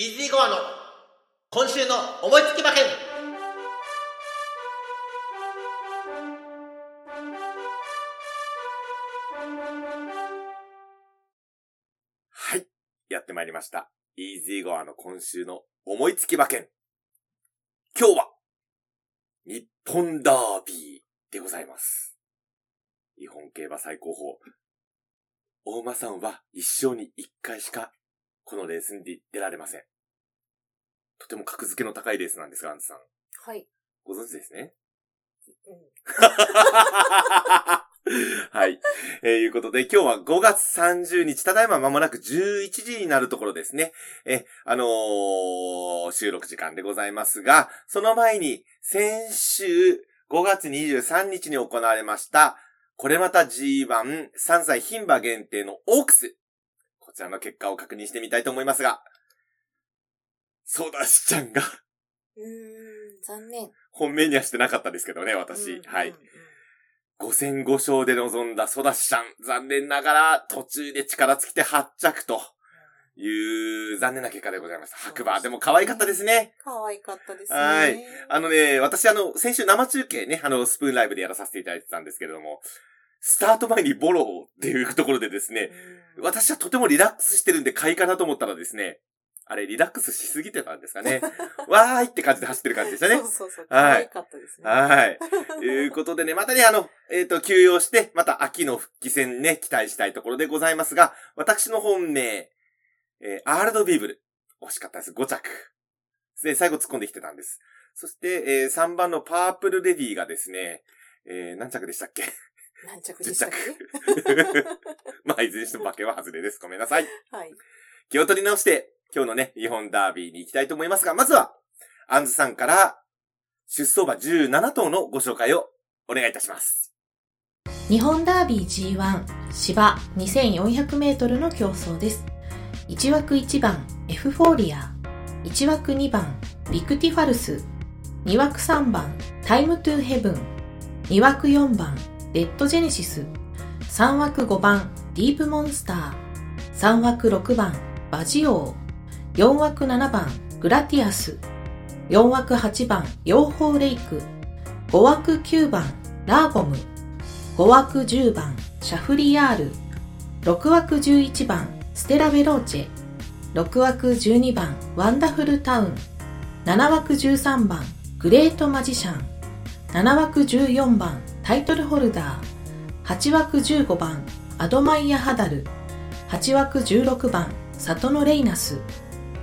イージーゴアの今週の思いつき馬券はい。やってまいりました。イージーゴアの今週の思いつき馬券。今日は、日本ダービーでございます。日本競馬最高峰。大間さんは一生に一回しか、このレースに出られません。とても格付けの高いレースなんですが、アンズさん。はい。ご存知ですね？うん。はい。えー、いうことで、今日は5月30日、ただいま間もなく11時になるところですね。え、あのー収録時間でございますが、その前に、先週5月23日に行われました、これまた G13 歳牝馬限定のオークス。こちらの結果を確認してみたいと思いますが、ソダシちゃんが、うーん、残念。本命にはしてなかったですけどね、私。うんはいうん。うん5戦5勝で臨んだソダシちゃん。残念ながら途中で力尽きて8着という残念な結果でございました。白馬。でも可愛かったですね。可愛かったですね。はいあのね、私あの、先週生中継ね、あの、スプーンライブでやらさせていただいてたんですけれども、スタート前にボローっていうところでですね、うん私はとてもリラックスしてるんで買いかなと思ったらですね、あれ、リラックスしすぎてたんですかね。わーいって感じで走ってる感じでしたねそ。うそうそう。可はい愛かったですね。はい。と いうことでね、またね、あの、えっ、と、休養して、また秋の復帰戦ね、期待したいところでございますが、私の本命、えーアールドビーブル。惜しかったです。5着。で、最後突っ込んできてたんです。そして、えー3番のパープルレディがですね、えー何着でしたっけ？何着 ?10 でしたっ着け。まあ、いずれにしても馬券は外れです。ごめんなさい。はい。気を取り直して、今日のね、日本ダービーに行きたいと思いますが、まずは、アンズさんから、出走馬17頭のご紹介をお願いいたします。日本ダービー G1 芝 2400m の競争です。1枠1番エフフォーリア、1枠2番ヴィクティファルス、2枠3番タイムトゥーヘブン、2枠4番レッドジェネシス、3枠5番ディープモンスター、3枠6番バジオウ、4枠7番グラティアス、4枠8番ヨーホーレイク、5枠9番ラーゴム、5枠10番シャフリヤール。6枠11番ステラヴェローチェ。6枠12番ワンダフルタウン。7枠13番グレートマジシャン。7枠14番タイトルホルダー。8枠15番アドマイヤハダル。8枠16番サトノレイナス。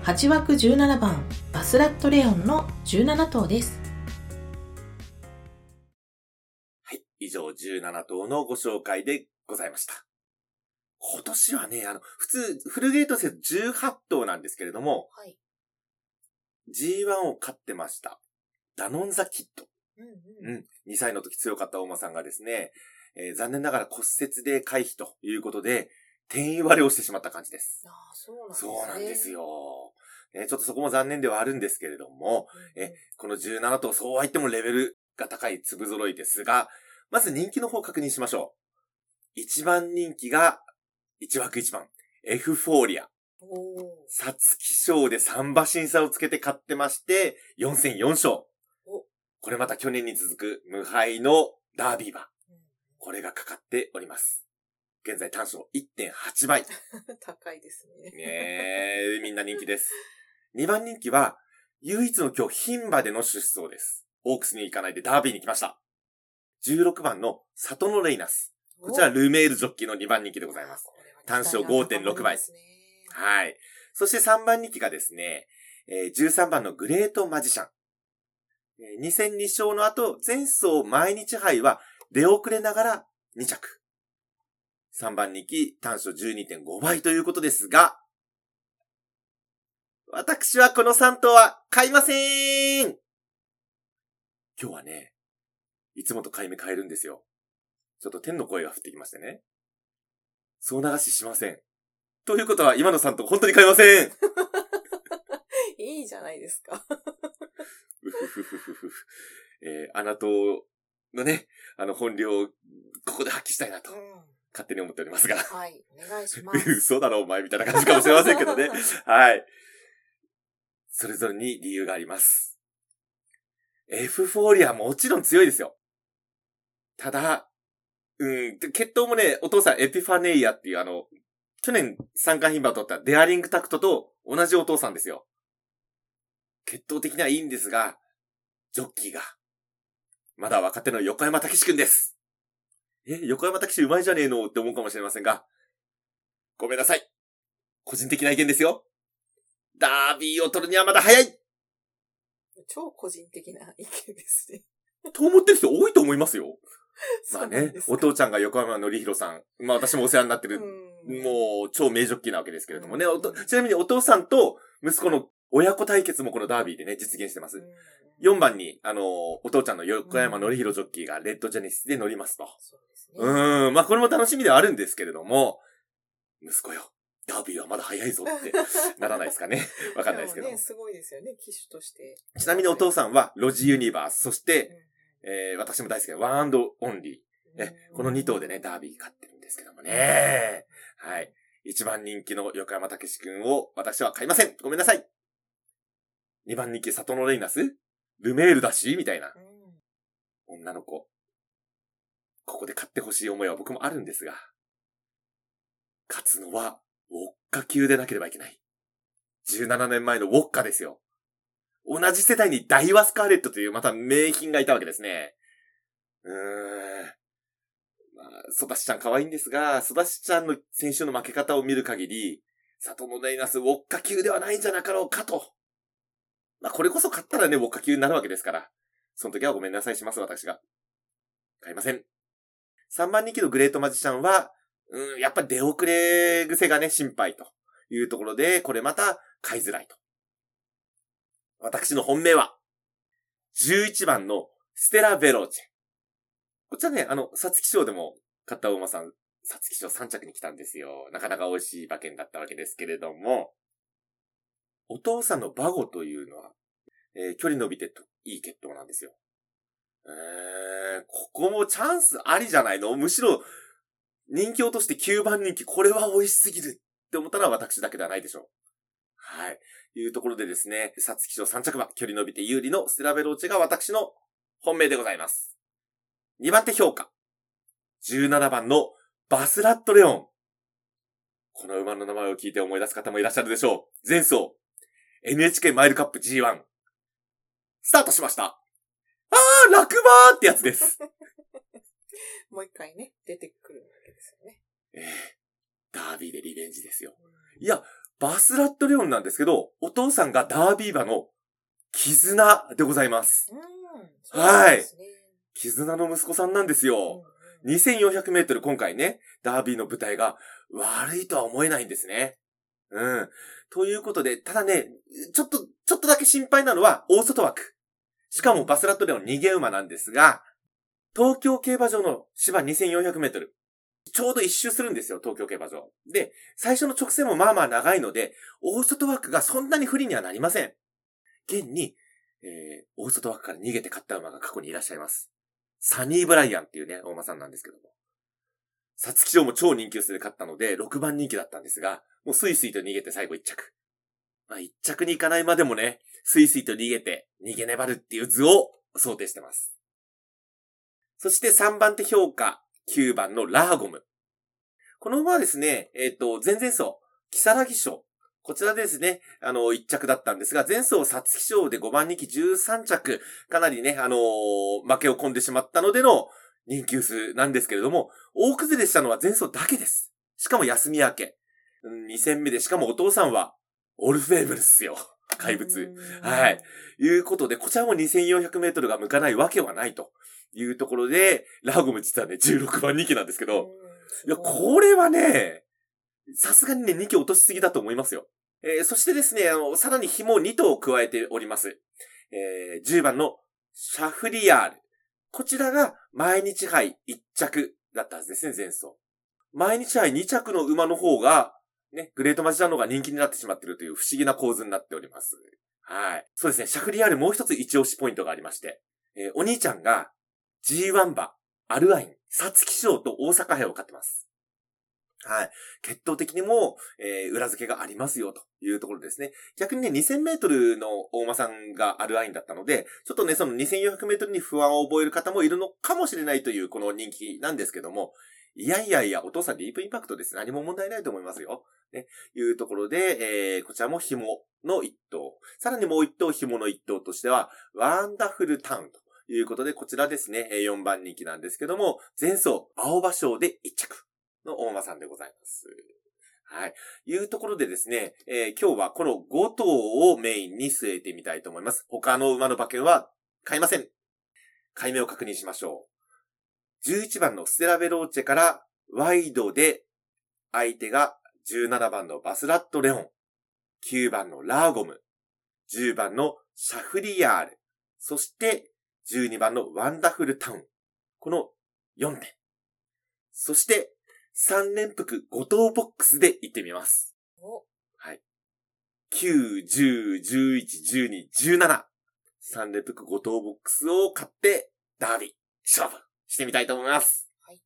8枠17番バスラットレオンの17頭ですはい。以上17頭のご紹介でございました。今年はね、あの、普通、フルゲート制18頭なんですけれども、はい。G1 を勝ってました。ダノンザキッド。うんうん。うん。2歳の時強かった大間さんがですね、えー残念ながら骨折で回避ということで、転移割れをしてしまった感じです。ああ、そうなんですね。そうなんですよ。ね、ちょっとそこも残念ではあるんですけれども。えこの17頭、そうは言ってもレベルが高い粒揃いですが、まず人気の方を確認しましょう。1番人気が、1枠1番、エフフォーリア。サツキ賞で3馬審査をつけて勝ってまして、4戦4勝お。これまた去年に続く無敗のダービー馬。うんこれがかかっております。現在単勝1.8倍。高いですね。ねえ、みんな人気です。2番人気は、唯一の今日、牝馬での出走です。オークスに行かないでダービーに来ました。16番のサトノレイナス。こちら、ルメールジョッキーの2番人気でございます。単勝5.6倍。はい。そして3番人気がですね、えー13番のグレートマジシャン。えー2戦2勝の後、前走毎日杯は出遅れながら2着。3番人気単勝12.5倍ということですが、私はこの3頭は買いません今日はね、いつもと買い目変えるんですよ。ちょっと天の声が降ってきましてね。そう流ししません。ということは、今のさんと本当に買いません。いいじゃないですか。うふふふふふ。えー、あなたのね、あの本領をここで発揮したいなとう、ん。勝手に思っておりますが。はい。お願いします。嘘だろお前みたいな感じかもしれませんけどね。はい。それぞれに理由があります。エフフォーリアもちろん強いですよ。ただ、うん、で血統もね、お父さんエピファネイアっていうあの、去年三冠牝馬を取ったデアリングタクトと同じお父さんですよ。血統的にはいいんですが、ジョッキーが、まだ若手の横山武史くんです。え、横山武史うまいじゃねえの？って思うかもしれませんが、ごめんなさい。個人的な意見ですよ。ダービーを取るにはまだ早い超個人的な意見ですね。と思ってる人多いと思いますよ。まあねお父ちゃんが横山のりひろさん。まあ私もお世話になってる、うんもう超名ジョッキーなわけですけれどもね。ちなみにお父さんと息子の親子対決もこのダービーでね、実現してます。うん4番に、あの、お父ちゃんの横山のりひろジョッキーがレッドジェネシスで乗りますと。そうですね。うーん、まあこれも楽しみではあるんですけれども、息子よ、ダービーはまだ早いぞって ならないですかね。わかんないですけども。ね、すごいですよね、騎手として。ちなみにお父さんはロジユニバース、そして、うえー、私も大好きなワンアンドオンリー。んね、この2頭でね、ダービー勝ってるんですけどもね。はい。一番人気の横山武史くんを私は買いません。ごめんなさい。二番人気、里のレイナス？ルメールだし？みたいな。うん女の子。ここで買ってほしい思いは僕もあるんですが。勝つのは、ウォッカ級でなければいけない。17年前のウォッカですよ。同じ世代にダイワスカーレットというまた名品がいたわけですね。うーん。まあ、ソダシちゃん可愛いんですが、ソダシちゃんの先週の負け方を見る限り、里のレイナスウォッカ級ではないんじゃなかろうかと。まあ、これこそ勝ったらね、ウォッカ級になるわけですから。その時はごめんなさいします、私が。買いません。3番人気のグレートマジシャンは、うん、やっぱ出遅れ癖がね、心配というところで、これまた買いづらいと。私の本命は、11番のステラ・ベローチェ。こちらね、あの、サツキ賞でも買った馬さん、サツキ賞3着に来たんですよ。なかなか美味しい馬券だったわけですけれども、お父さんのバゴというのは、えー距離伸びてといい血統なんですよ。えー、ここもチャンスありじゃないの？むしろ、人気落として9番人気、これは美味しすぎるって思ったのは私だけではないでしょう。はい。いうところでですね、サツキ賞3着馬、距離伸びて有利のステラベローチェが私の本命でございます。2番手評価。17番のバスラットレオン。この馬の名前を聞いて思い出す方もいらっしゃるでしょう。前走、NHK マイルカップ G1。スタートしました。あー、落馬ーってやつです。もう一回ね、出てくるわけですよね。ええダービーでリベンジですよ。いや、バスラットレオンなんですけど、お父さんがダービー馬の絆でございます。うん。はい絆の息子さんなんですよ。うんうん2400メートル今回ね、ダービーの舞台が悪いとは思えないんですね。うん。ということで、ただね、ちょっと、ちょっとだけ心配なのは大外枠。しかもバスラットレオン逃げ馬なんですが、東京競馬場の芝2400メートル。ちょうど一周するんですよ、東京競馬場。で、最初の直線もまあまあ長いので、大外枠がそんなに不利にはなりません。現に、えー、大外枠から逃げて勝った馬が過去にいらっしゃいます。サニー・ブライアンっていうね、大馬さんなんですけども。皐月賞も超人気薄で勝ったので、6番人気だったんですが、もうスイスイと逃げて最後1着。まあ1着に行かないまでもね、スイスイと逃げて、逃げ粘るっていう図を想定してます。そして3番手評価、9番のラーゴム。この馬はですね、えっ、と、前々走、キサラギ賞。こちらですね、あの、1着だったんですが、前走、皐月賞で5番人気13着、かなりね、あのー負けを込んでしまったのでの人気薄なんですけれども、大崩れしたのは前走だけです。しかも休み明け。2戦目で、しかもお父さんは、オルフェーブルっすよ。怪物。うんはい。いうことで、こちらも2400メートルが向かないわけはないというところで、ラーゴム実はね、16番人気なんですけど、うんいや、これはね、さすがにね、2機落としすぎだと思いますよ。えーそしてですね、あの、さらに紐2頭を加えております。えー10番のシャフリヤール。こちらが毎日杯1着だったはずですね、前走。毎日杯2着の馬の方が、ね、グレートマジシャンの方が人気になってしまっているという不思議な構図になっております。はい。そうですね、シャフリヤールもう一つ一押しポイントがありまして、えーお兄ちゃんが G1 馬、アルアイン、サツキ賞と大阪杯を買ってます。はい。血統的にも、えー裏付けがありますよ、というところですね。逆にね、2000メートルの大間さんがあるラインだったので、ちょっとね、その2400メートルに不安を覚える方もいるのかもしれないというこの人気なんですけども、いやいやいや、お父さんディープインパクトです。何も問題ないと思いますよ。ね。いうところで、えー、こちらも紐の一頭。さらにもう一頭紐の一頭としては、ワンダフルタウンということで、こちらですね、4番人気なんですけども、前走、青葉賞で1着の大間さんでございます。はい。いうところでですね、えー、今日はこの5頭をメインに据えてみたいと思います。他の馬の馬券は買いません。買い目を確認しましょう。11番のステラベローチェからワイドで相手が17番のバスラットレオン、9番のラーゴム、10番のシャフリヤール、そして12番のワンダフルタウン。この4点。そして3連複5等ボックスで行ってみます。はい。9、10、11、12、17。3連複5等ボックスを買って、ダービー、勝負してみたいと思います。はい。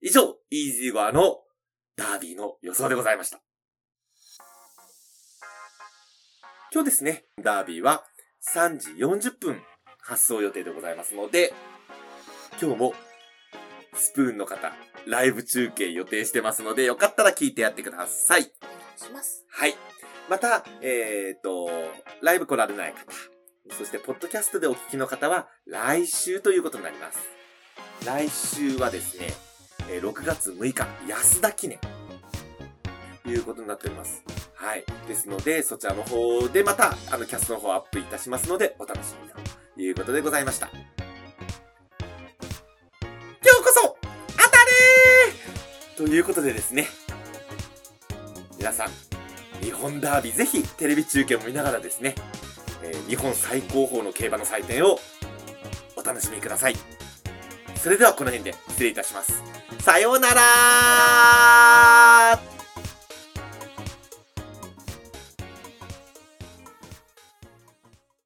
以上、イージーゴアのダービーの予想でございました。今日ですね、ダービーは3時40分発送予定でございますので、今日もスプーンの方、ライブ中継予定してますので、よかったら聞いてやってください。お願いします。はい。また、えっ、ー、と、ライブ来られない方、そして、ポッドキャストでお聞きの方は、来週ということになります。来週はですね、6月6日、安田記念。ということになっております。はい。ですので、そちらの方でまた、あの、キャストの方アップいたしますので、お楽しみということでございました。ということでですね、皆さん、日本ダービーぜひテレビ中継も見ながらですね、えー、日本最高峰の競馬の祭典をお楽しみください。それではこの辺で失礼いたします。さようなら